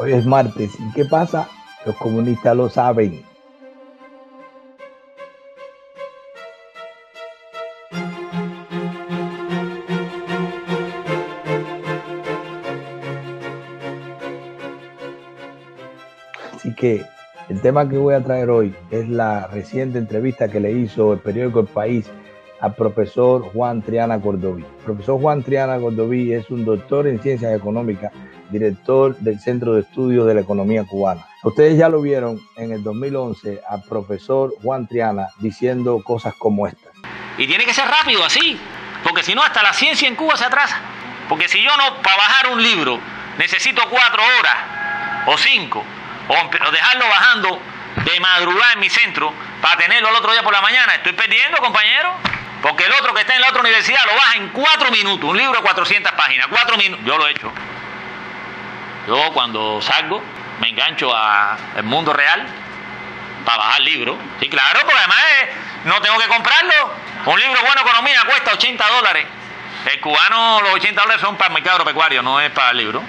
Hoy es martes. ¿Y qué pasa? Los comunistas lo saben. Así que el tema que voy a traer hoy es la reciente entrevista que le hizo el periódico El País al profesor Juan Triana Cordoví. El profesor Juan Triana Cordoví es un doctor en ciencias económicas, director del Centro de Estudios de la Economía Cubana. Ustedes ya lo vieron en el 2011 al profesor Juan Triana diciendo cosas como estas. Y tiene que ser rápido así, porque si no hasta la ciencia en Cuba se atrasa. Porque si yo no, para bajar un libro, necesito cuatro horas o cinco, o dejarlo bajando de madrugada en mi centro para tenerlo el otro día por la mañana, estoy perdiendo, compañero. Porque el otro que está en la otra universidad lo baja en cuatro minutos, un libro de 400 páginas, cuatro minutos. Yo lo he hecho. Yo cuando salgo me engancho al mundo real para bajar libros. Sí, claro, porque además no tengo que comprarlo. Un libro bueno economía cuesta 80 dólares. El cubano, los 80 dólares son para el mercado agropecuario, no es para el libro.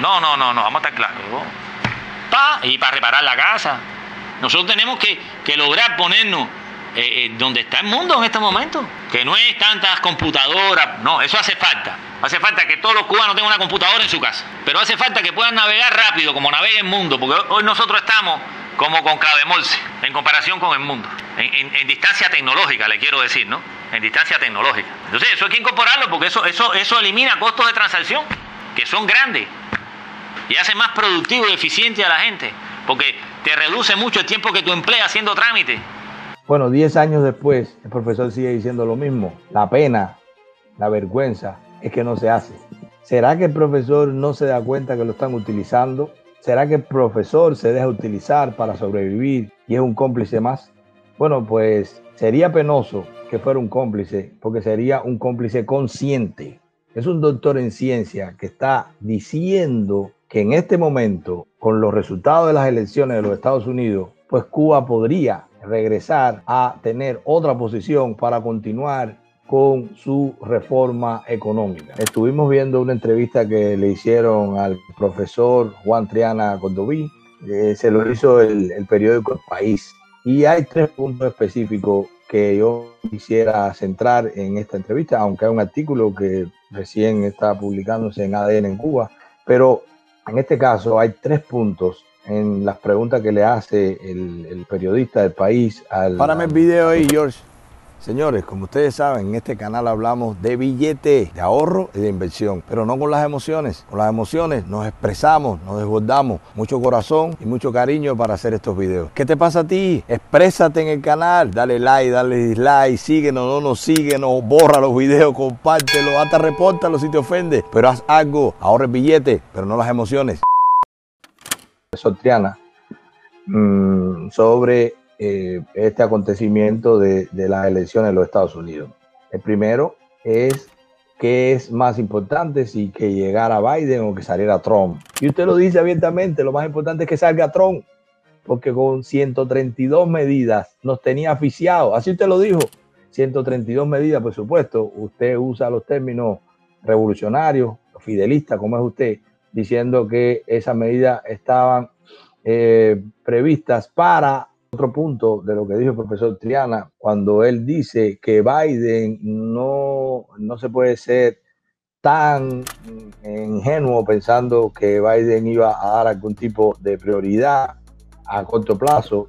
No, no, no, no, vamos a estar claros. Pa, y para reparar la casa. Nosotros tenemos que, que lograr ponernos eh, eh, donde está el mundo en este momento. Que no es tantas computadoras, no, eso hace falta. Hace falta que todos los cubanos tengan una computadora en su casa. Pero hace falta que puedan navegar rápido, como navega el mundo, porque hoy nosotros estamos como con Cabe Morse, en comparación con el mundo. En, distancia tecnológica, le quiero decir, ¿no? En distancia tecnológica. Entonces, eso hay que incorporarlo porque eso, eso, eso elimina costos de transacción, que son grandes. Y hace más productivo y eficiente a la gente, porque te reduce mucho el tiempo que tú empleas haciendo trámites bueno, 10 años después, el profesor sigue diciendo lo mismo. La pena, la vergüenza es que no se hace. ¿Será que el profesor no se da cuenta que lo están utilizando? ¿Será que el profesor se deja utilizar para sobrevivir y es un cómplice más? Bueno, pues sería penoso que fuera un cómplice, porque sería un cómplice consciente. Es un doctor en ciencia que está diciendo que en este momento, con los resultados de las elecciones de los Estados Unidos, pues Cuba podría regresar a tener otra posición para continuar con su reforma económica. Estuvimos viendo una entrevista que le hicieron al profesor Juan Triana Cordoví, eh, se lo hizo el, el periódico El País. Y hay tres puntos específicos que yo quisiera centrar en esta entrevista, aunque hay un artículo que recién está publicándose en ADN en Cuba, pero en este caso hay tres puntos en las preguntas que le hace el, periodista del país al... Párame el video ahí, George. Señores, como ustedes saben, en este canal hablamos de billetes, de ahorro y de inversión, pero no con las emociones. Con las emociones nos expresamos, nos desbordamos, mucho corazón y mucho cariño para hacer estos videos. ¿Qué te pasa a ti? Exprésate en el canal, dale like, dale dislike, síguenos, no nos síguenos, borra los videos, compártelo, hasta repórtalo si te ofende, pero haz algo, ahorra el billete, pero no las emociones. Sotriana mm, sobre eh, este acontecimiento de, las elecciones en los Estados Unidos. El primero es qué es más importante, si que llegara Biden o que saliera Trump. Y usted lo dice abiertamente, lo más importante es que salga Trump, porque con 132 medidas nos tenía aficiados. Así usted lo dijo, 132 medidas, por supuesto, usted usa los términos revolucionarios, fidelistas, como es usted, diciendo que esas medidas estaban eh, previstas para otro punto de lo que dijo el profesor Triana, cuando él dice que Biden no, no se puede ser tan ingenuo pensando que Biden iba a dar algún tipo de prioridad a corto plazo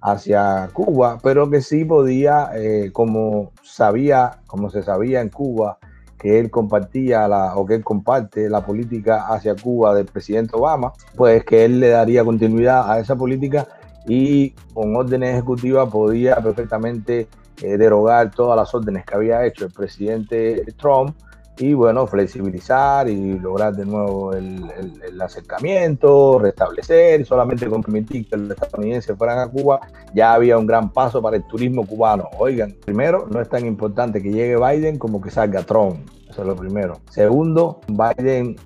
hacia Cuba, pero que sí podía, eh, como sabía, como se sabía en Cuba, que él compartía la, o que él comparte la política hacia Cuba del presidente Obama, pues que él le daría continuidad a esa política y con órdenes ejecutivas podía perfectamente eh, derogar todas las órdenes que había hecho el presidente Trump y bueno, flexibilizar y lograr de nuevo el, acercamiento, restablecer, solamente con permitir que los estadounidenses fueran a Cuba, ya había un gran paso para el turismo cubano. Oigan, primero, no es tan importante que llegue Biden como que salga Trump. Eso es lo primero. Segundo, Biden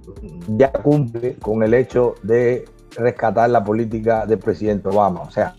ya cumple con el hecho de rescatar la política del presidente Obama. O sea,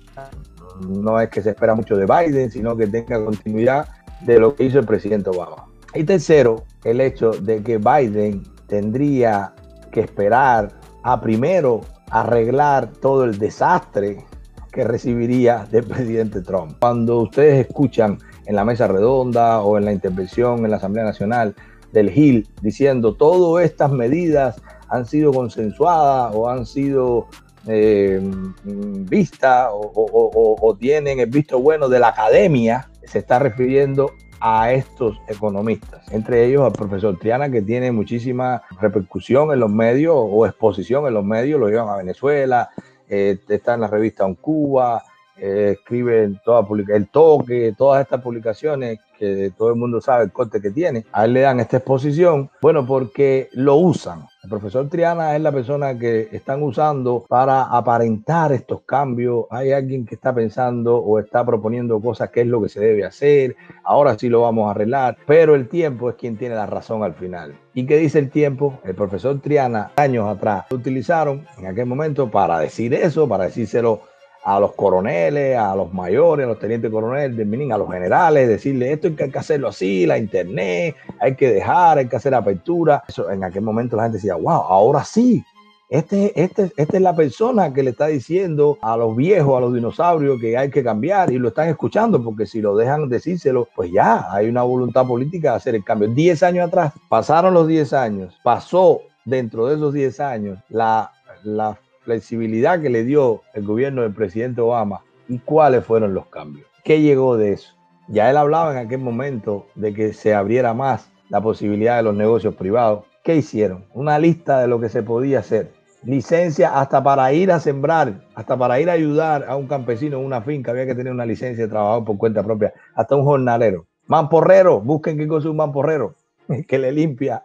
no es que se espera mucho de Biden, sino que tenga continuidad de lo que hizo el presidente Obama. Y tercero, el hecho de que Biden tendría que esperar a primero arreglar todo el desastre que recibiría del presidente Trump. Cuando ustedes escuchan en la mesa redonda o en la intervención en la Asamblea Nacional del GIL diciendo todas estas medidas han sido consensuadas o han sido eh, vistas o, tienen el visto bueno de la academia, se está refiriendo a estos economistas, entre ellos al profesor Triana, que tiene muchísima repercusión en los medios o exposición en los medios, lo llevan a Venezuela, eh, está en la revista Un Cuba, eh, escribe en toda el toque, todas estas publicaciones que todo el mundo sabe el corte que tiene, a él le dan esta exposición, bueno, porque lo usan. El profesor Triana es la persona que están usando para aparentar estos cambios. Hay alguien que está pensando o está proponiendo cosas que es lo que se debe hacer. Ahora sí lo vamos a arreglar, pero el tiempo es quien tiene la razón al final. ¿Y qué dice el tiempo? El profesor Triana, años atrás, lo utilizaron en aquel momento para decir eso, para decírselo a los coroneles, a los mayores, a los tenientes coroneles a los generales, decirle esto hay que hacerlo así, la internet, hay que dejar, hay que hacer apertura. En aquel momento la gente decía, wow, ahora sí, este, este, esta es la persona que le está diciendo a los viejos, a los dinosaurios que hay que cambiar y lo están escuchando porque si lo dejan decírselo, pues ya hay una voluntad política de hacer el cambio. Diez años atrás, pasaron los diez años, pasó dentro de esos diez años la, la flexibilidad que le dio el gobierno del presidente Obama y cuáles fueron los cambios. ¿Qué llegó de eso? Ya él hablaba en aquel momento de que se abriera más la posibilidad de los negocios privados. ¿Qué hicieron? Una lista de lo que se podía hacer. Licencia hasta para ir a sembrar, hasta para ir a ayudar a un campesino en una finca, había que tener una licencia de trabajo por cuenta propia, hasta un jornalero. Mamporrero, busquen qué cosa es un mamporrero, que le limpia,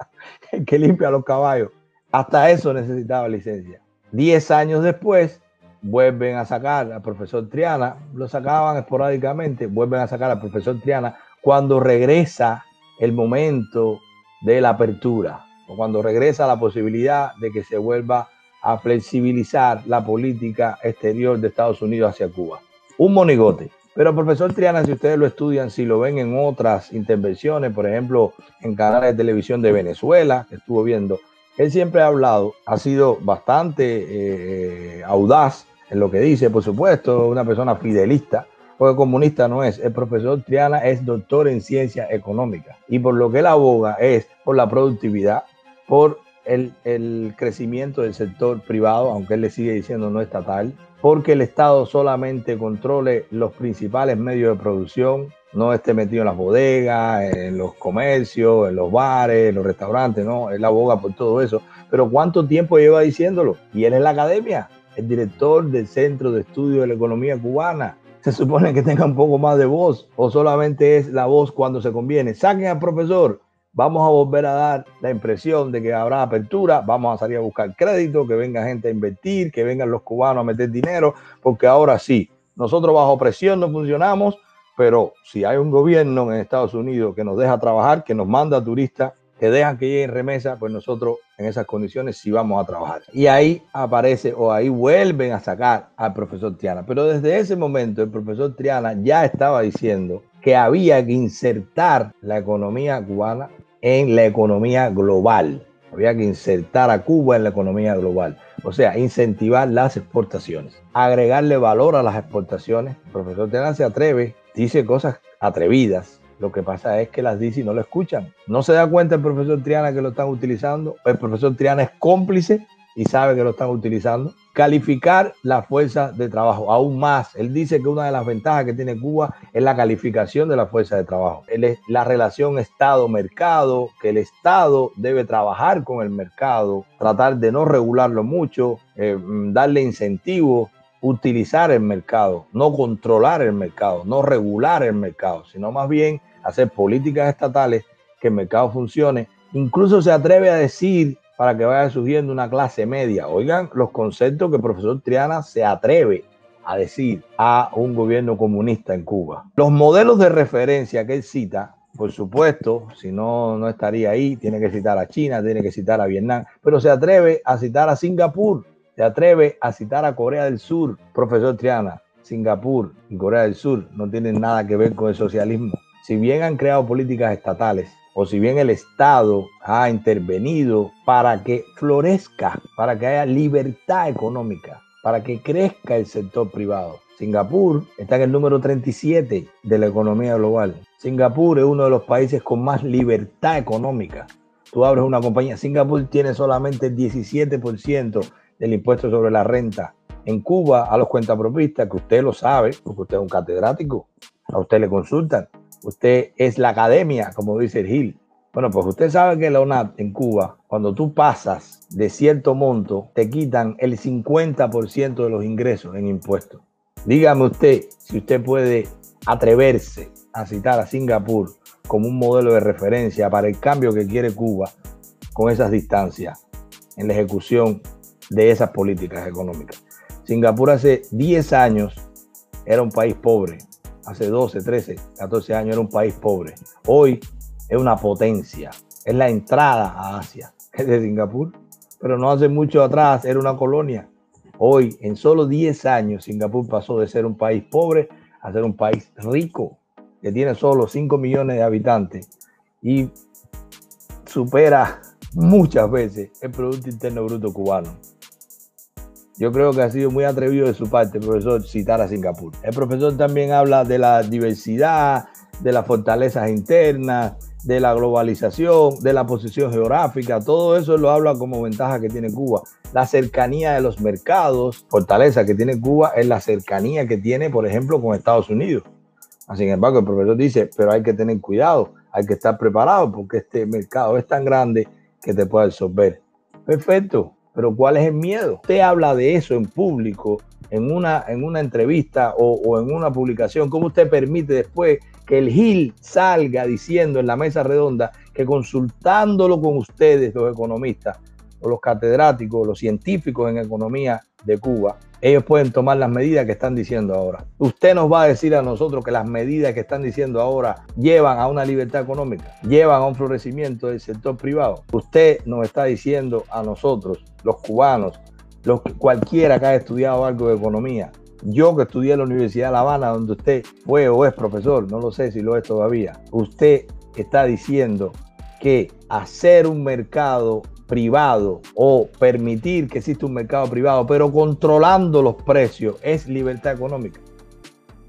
que limpia los caballos. Hasta eso necesitaba licencia. Diez años después, vuelven a sacar al profesor Triana, lo sacaban esporádicamente, vuelven a sacar al profesor Triana cuando regresa el momento de la apertura o cuando regresa la posibilidad de que se vuelva a flexibilizar la política exterior de Estados Unidos hacia Cuba. Un monigote. Pero profesor Triana, si ustedes lo estudian, si lo ven en otras intervenciones, por ejemplo, en canales de televisión de Venezuela, que estuvo viendo, él siempre ha hablado, ha sido bastante eh, audaz en lo que dice, por supuesto, una persona fidelista, porque comunista no es. El profesor Triana es doctor en ciencia económica y por lo que él aboga es por la productividad, por el, el crecimiento del sector privado, aunque él le sigue diciendo no estatal, porque el Estado solamente controle los principales medios de producción, no esté metido en las bodegas, en los comercios, en los bares, en los restaurantes, no, él aboga por todo eso. Pero ¿cuánto tiempo lleva diciéndolo? Y él es la academia, el director del Centro de Estudio de la Economía Cubana. Se supone que tenga un poco más de voz o solamente es la voz cuando se conviene. Saquen al profesor, vamos a volver a dar la impresión de que habrá apertura, vamos a salir a buscar crédito, que venga gente a invertir, que vengan los cubanos a meter dinero, porque ahora sí, nosotros bajo presión no funcionamos, pero si hay un gobierno en Estados Unidos que nos deja trabajar, que nos manda turistas, que dejan que lleguen remesa, pues nosotros en esas condiciones sí vamos a trabajar. Y ahí aparece o ahí vuelven a sacar al profesor Triana. Pero desde ese momento el profesor Triana ya estaba diciendo que había que insertar la economía cubana en la economía global. Había que insertar a Cuba en la economía global. O sea, incentivar las exportaciones, agregarle valor a las exportaciones. El profesor Triana se atreve dice cosas atrevidas. Lo que pasa es que las dice y no lo escuchan. No se da cuenta el profesor Triana que lo están utilizando. El profesor Triana es cómplice y sabe que lo están utilizando. Calificar la fuerza de trabajo, aún más. Él dice que una de las ventajas que tiene Cuba es la calificación de la fuerza de trabajo. La relación Estado-mercado, que el Estado debe trabajar con el mercado, tratar de no regularlo mucho, eh, darle incentivos utilizar el mercado, no controlar el mercado, no regular el mercado, sino más bien hacer políticas estatales que el mercado funcione. Incluso se atreve a decir para que vaya surgiendo una clase media. Oigan los conceptos que el profesor Triana se atreve a decir a un gobierno comunista en Cuba. Los modelos de referencia que él cita, por supuesto, si no, no estaría ahí, tiene que citar a China, tiene que citar a Vietnam, pero se atreve a citar a Singapur, se atreve a citar a Corea del Sur, profesor Triana, Singapur y Corea del Sur no tienen nada que ver con el socialismo. si bien han creado políticas estatales o si bien el Estado ha intervenido para que florezca, para que haya libertad económica, para que crezca el sector privado. Singapur está en el número 37 de la economía global. Singapur es uno de los países con más libertad económica. Tú abres una compañía, Singapur tiene solamente el 17% del impuesto sobre la renta. En Cuba, a los cuentapropistas, que usted lo sabe, porque usted es un catedrático, a usted le consultan. Usted es la academia, como dice el Gil. Bueno, pues usted sabe que la ONAT en Cuba, cuando tú pasas de cierto monto, te quitan el 50% de los ingresos en impuestos. Dígame usted si usted puede atreverse a citar a Singapur como un modelo de referencia para el cambio que quiere Cuba con esas distancias en la ejecución de esas políticas económicas. Singapur hace 10 años era un país pobre, hace 12, 13, 14 años era un país pobre. Hoy es una potencia, es la entrada a Asia, es de Singapur, pero no hace mucho atrás era una colonia. Hoy, en solo 10 años, Singapur pasó de ser un país pobre a ser un país rico, que tiene solo 5 millones de habitantes y supera muchas veces el Producto Interno Bruto cubano. Yo creo que ha sido muy atrevido de su parte, profesor, citar a Singapur. El profesor también habla de la diversidad, de las fortalezas internas, de la globalización, de la posición geográfica, todo eso lo habla como ventaja que tiene Cuba. La cercanía de los mercados, fortaleza que tiene Cuba es la cercanía que tiene, por ejemplo, con Estados Unidos. Sin embargo, el profesor dice, pero hay que tener cuidado, hay que estar preparado porque este mercado es tan grande que te puede absorber. Perfecto, pero ¿cuál es el miedo? Usted habla de eso en público, en una, en una entrevista o, o en una publicación. ¿Cómo usted permite después que el GIL salga diciendo en la mesa redonda que consultándolo con ustedes, los economistas, o los catedráticos, los científicos en economía de Cuba, ellos pueden tomar las medidas que están diciendo ahora. Usted nos va a decir a nosotros que las medidas que están diciendo ahora llevan a una libertad económica, llevan a un florecimiento del sector privado. Usted nos está diciendo a nosotros, los cubanos, los, cualquiera que haya estudiado algo de economía, yo que estudié en la Universidad de La Habana, donde usted fue o es profesor, no lo sé si lo es todavía, usted está diciendo que hacer un mercado privado o permitir que exista un mercado privado, pero controlando los precios, es libertad económica.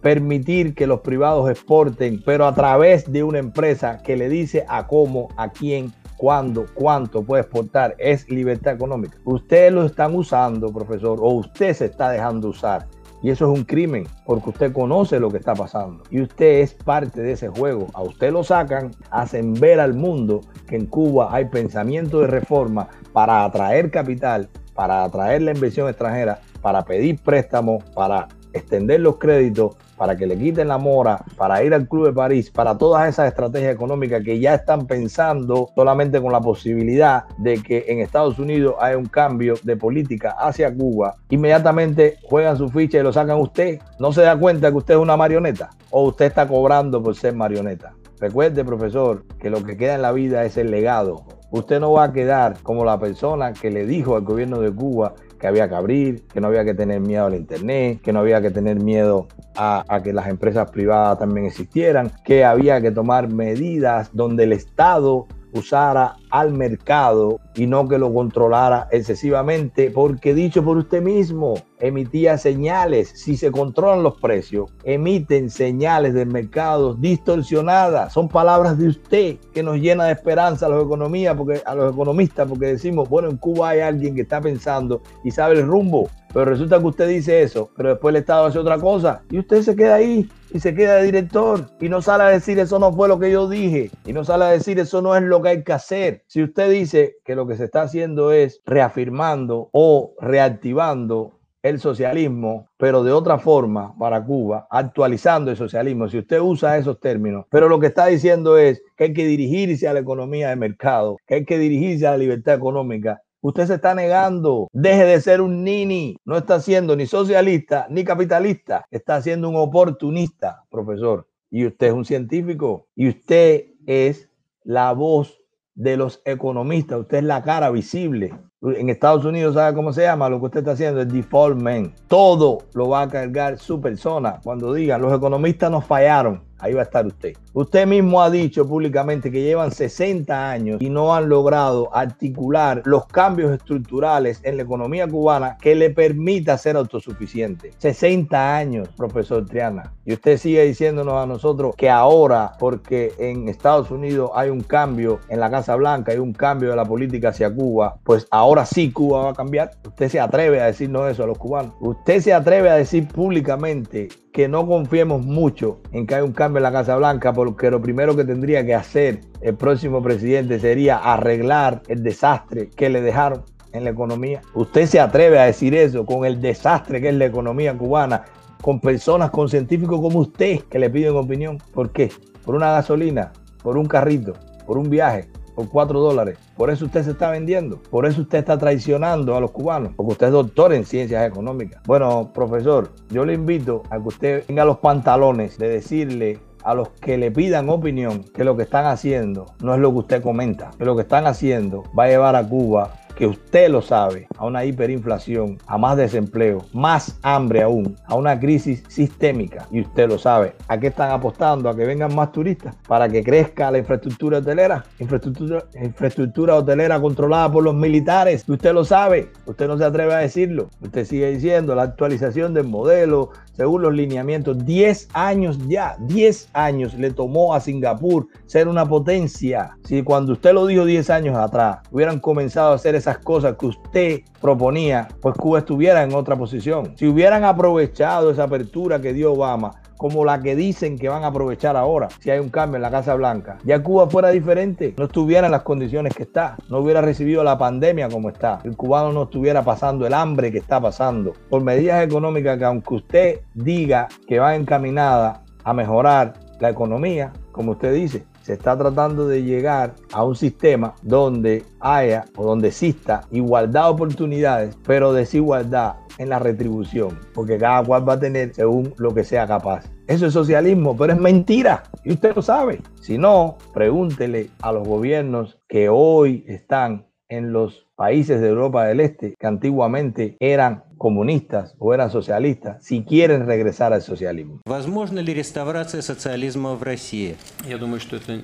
Permitir que los privados exporten, pero a través de una empresa que le dice a cómo, a quién, cuándo, cuánto puede exportar, es libertad económica. Ustedes lo están usando, profesor, o usted se está dejando usar y eso es un crimen porque usted conoce lo que está pasando y usted es parte de ese juego. A usted lo sacan, hacen ver al mundo que en Cuba hay pensamiento de reforma para atraer capital, para atraer la inversión extranjera, para pedir préstamos, para extender los créditos para que le quiten la mora, para ir al Club de París, para todas esas estrategias económicas que ya están pensando solamente con la posibilidad de que en Estados Unidos haya un cambio de política hacia Cuba, inmediatamente juegan su ficha y lo sacan usted. No se da cuenta que usted es una marioneta o usted está cobrando por ser marioneta. Recuerde, profesor, que lo que queda en la vida es el legado. Usted no va a quedar como la persona que le dijo al gobierno de Cuba que había que abrir, que no había que tener miedo al Internet, que no había que tener miedo a, a, que las empresas privadas también existieran, que había que tomar medidas donde el Estado usara al mercado y no que lo controlara excesivamente, porque dicho por usted mismo, emitía señales. Si se controlan los precios, emiten señales del mercado distorsionadas. Son palabras de usted que nos llena de esperanza a los, economías, porque, a los economistas, porque decimos, bueno, en Cuba hay alguien que está pensando y sabe el rumbo. Pero resulta que usted dice eso, pero después el Estado hace otra cosa y usted se queda ahí y se queda de director y no sale a decir eso no fue lo que yo dije y no sale a decir eso no es lo que hay que hacer. Si usted dice que lo que se está haciendo es reafirmando o reactivando el socialismo, pero de otra forma para Cuba, actualizando el socialismo, si usted usa esos términos, pero lo que está diciendo es que hay que dirigirse a la economía de mercado, que hay que dirigirse a la libertad económica, Usted se está negando. Deje de ser un nini. No está siendo ni socialista ni capitalista. Está siendo un oportunista, profesor. Y usted es un científico. Y usted es la voz de los economistas. Usted es la cara visible. En Estados Unidos, ¿sabe cómo se llama? Lo que usted está haciendo es default man. Todo lo va a cargar su persona. Cuando digan, los economistas nos fallaron. Ahí va a estar usted. Usted mismo ha dicho públicamente que llevan 60 años y no han logrado articular los cambios estructurales en la economía cubana que le permita ser autosuficiente. 60 años, profesor Triana. Y usted sigue diciéndonos a nosotros que ahora, porque en Estados Unidos hay un cambio en la Casa Blanca, hay un cambio de la política hacia Cuba, pues ahora sí Cuba va a cambiar. Usted se atreve a decirnos eso a los cubanos. Usted se atreve a decir públicamente que no confiemos mucho en que hay un cambio en la Casa Blanca, porque lo primero que tendría que hacer el próximo presidente sería arreglar el desastre que le dejaron en la economía. Usted se atreve a decir eso con el desastre que es la economía cubana, con personas, con científicos como usted que le piden opinión. ¿Por qué? Por una gasolina, por un carrito, por un viaje, por cuatro dólares. Por eso usted se está vendiendo. Por eso usted está traicionando a los cubanos. Porque usted es doctor en ciencias económicas. Bueno, profesor, yo le invito a que usted tenga los pantalones de decirle a los que le pidan opinión que lo que están haciendo no es lo que usted comenta, que lo que están haciendo va a llevar a Cuba que usted lo sabe, a una hiperinflación, a más desempleo, más hambre aún, a una crisis sistémica. Y usted lo sabe. ¿A qué están apostando? ¿A que vengan más turistas? ¿Para que crezca la infraestructura hotelera? Infraestructura, infraestructura hotelera controlada por los militares. Usted lo sabe. Usted no se atreve a decirlo. Usted sigue diciendo la actualización del modelo, según los lineamientos, 10 años ya, 10 años le tomó a Singapur ser una potencia. Si cuando usted lo dijo 10 años atrás, hubieran comenzado a hacer esas cosas que usted proponía, pues Cuba estuviera en otra posición. Si hubieran aprovechado esa apertura que dio Obama, como la que dicen que van a aprovechar ahora, si hay un cambio en la Casa Blanca, ya Cuba fuera diferente, no estuviera en las condiciones que está, no hubiera recibido la pandemia como está, el cubano no estuviera pasando el hambre que está pasando, por medidas económicas que aunque usted diga que va encaminada a mejorar la economía, como usted dice, se está tratando de llegar a un sistema donde haya o donde exista igualdad de oportunidades, pero desigualdad en la retribución, porque cada cual va a tener según lo que sea capaz. Eso es socialismo, pero es mentira y usted lo sabe. Si no, pregúntele a los gobiernos que hoy están en los países de Europa del Este, que antiguamente eran comunistas o eran socialistas, si quieren regresar al socialismo. Возможно ли реставрация социализма в России? Я думаю, что это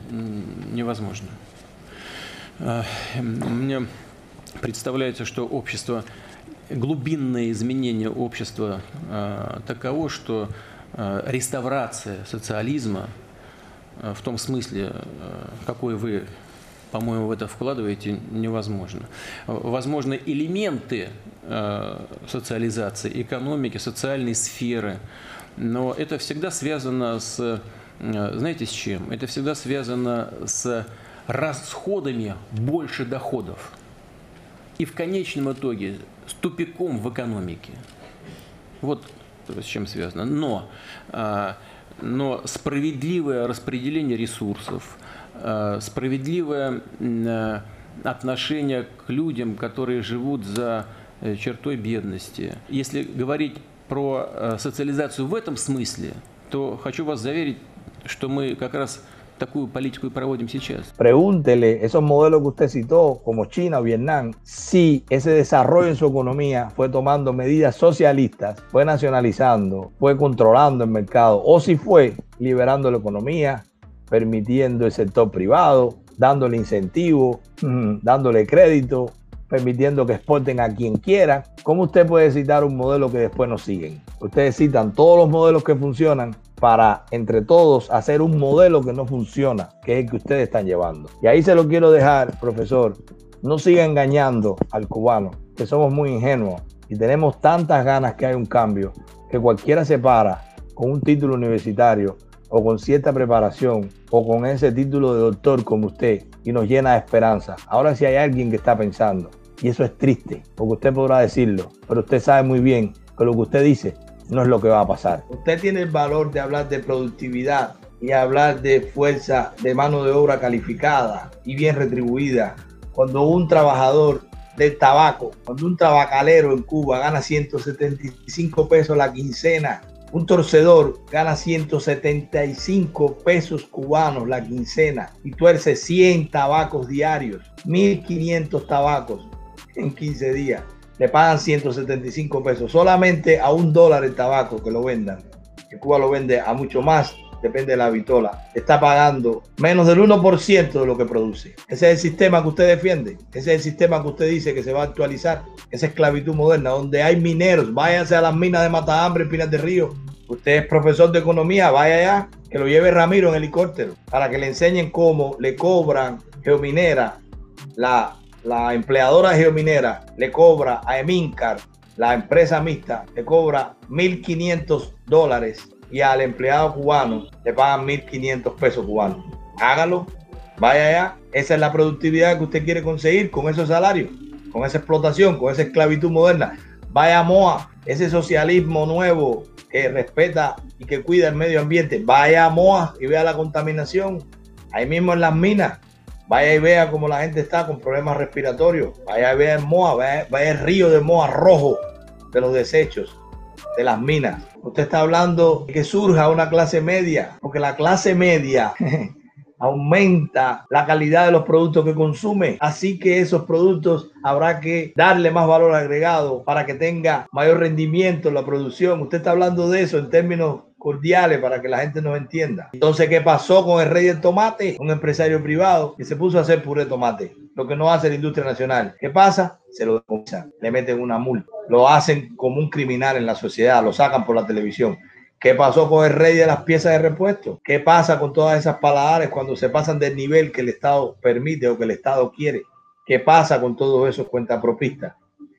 невозможно. Мне представляется, что общество, глубинное изменение общества таково, что реставрация социализма в том смысле, какой вы по-моему, в это вкладываете, невозможно. Возможно, элементы социализации, экономики, социальной сферы, но это всегда связано с, э, знаете, с чем? Это всегда связано с расходами больше доходов. И в конечном итоге с тупиком в экономике. Вот с чем связано. Но, э, но справедливое распределение ресурсов – Э, справедливое э, отношение к людям, которые живут за э, чертой бедности. Если говорить про социализацию в этом смысле, то хочу вас заверить, что мы как раз такую политику y проводим сейчас. Pregúntele esos modelos que usted citó, como China o Vietnam, si ese desarrollo en su economía fue tomando medidas socialistas, fue nacionalizando, fue controlando el mercado, o si fue liberando la economía, permitiendo el sector privado, dándole incentivos, mm, dándole crédito, permitiendo que exporten a quien quiera. ¿Cómo usted puede citar un modelo que después no siguen? Ustedes citan todos los modelos que funcionan para entre todos hacer un modelo que no funciona, que es el que ustedes están llevando. Y ahí se lo quiero dejar, profesor. No siga engañando al cubano, que somos muy ingenuos y tenemos tantas ganas que hay un cambio, que cualquiera se para con un título universitario o con cierta preparación o con ese título de doctor como usted y nos llena de esperanza. Ahora si hay alguien que está pensando, y eso es triste, porque usted podrá decirlo, pero usted sabe muy bien que lo que usted dice no es lo que va a pasar. Usted tiene el valor de hablar de productividad y hablar de fuerza de mano de obra calificada y bien retribuida. Cuando un trabajador del tabaco, cuando un tabacalero en Cuba gana 175 pesos la quincena un torcedor gana 175 pesos cubanos la quincena y tuerce 100 tabacos diarios, 1500 tabacos en 15 días. Le pagan 175 pesos, solamente a un dólar el tabaco que lo vendan. Cuba lo vende a mucho más depende de la vitola, está pagando menos del 1% de lo que produce. Ese es el sistema que usted defiende, ese es el sistema que usted dice que se va a actualizar, esa esclavitud moderna, donde hay mineros, váyanse a las minas de Matahambre, Pinas de Río. Usted es profesor de economía, vaya allá, que lo lleve Ramiro en helicóptero, para que le enseñen cómo le cobran Geominera, la, la empleadora Geominera le cobra a Emincar, la empresa mixta, le cobra 1.500 dólares y al empleado cubano le pagan 1.500 pesos cubanos. Hágalo, vaya allá. Esa es la productividad que usted quiere conseguir con esos salarios, con esa explotación, con esa esclavitud moderna. Vaya MOA, ese socialismo nuevo que respeta y que cuida el medio ambiente. Vaya MOA y vea la contaminación. Ahí mismo en las minas. Vaya y vea cómo la gente está con problemas respiratorios. Vaya y vea MOA, vaya, vaya el río de MOA rojo de los desechos de las minas. Usted está hablando de que surja una clase media, porque la clase media aumenta la calidad de los productos que consume. Así que esos productos habrá que darle más valor agregado para que tenga mayor rendimiento en la producción. Usted está hablando de eso en términos cordiales para que la gente nos entienda. Entonces, ¿qué pasó con el rey del tomate? Un empresario privado que se puso a hacer puré de tomate, lo que no hace la industria nacional. ¿Qué pasa? Se lo decomisan, le meten una multa, lo hacen como un criminal en la sociedad, lo sacan por la televisión. ¿Qué pasó con el rey de las piezas de repuesto? ¿Qué pasa con todas esas paladares cuando se pasan del nivel que el Estado permite o que el Estado quiere? ¿Qué pasa con todos esos cuentapropistas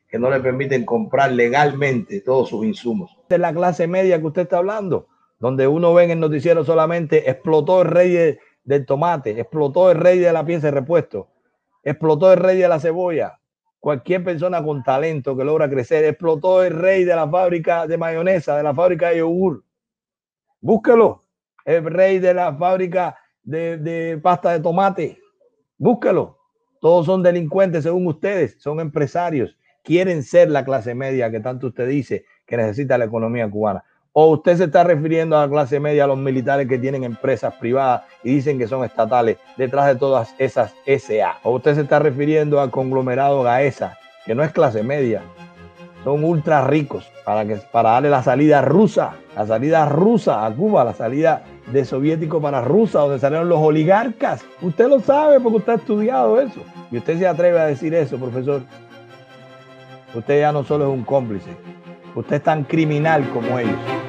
que no le permiten comprar legalmente todos sus insumos? De la clase media que usted está hablando donde uno ve en el noticiero solamente explotó el rey del tomate, explotó el rey de la pieza de repuesto, explotó el rey de la cebolla. Cualquier persona con talento que logra crecer, explotó el rey de la fábrica de mayonesa, de la fábrica de yogur. Búsquelo. El rey de la fábrica de, de pasta de tomate. Búsquelo. Todos son delincuentes según ustedes, son empresarios. Quieren ser la clase media que tanto usted dice que necesita la economía cubana. ¿O usted se está refiriendo a la clase media, a los militares que tienen empresas privadas y dicen que son estatales detrás de todas esas SA? ¿O usted se está refiriendo al conglomerado GAESA, que no es clase media? Son ultra ricos para, que, para darle la salida rusa, la salida rusa a Cuba, la salida de soviético para Rusia, donde salieron los oligarcas. Usted lo sabe porque usted ha estudiado eso. Y usted se atreve a decir eso, profesor. Usted ya no solo es un cómplice, usted es tan criminal como ellos.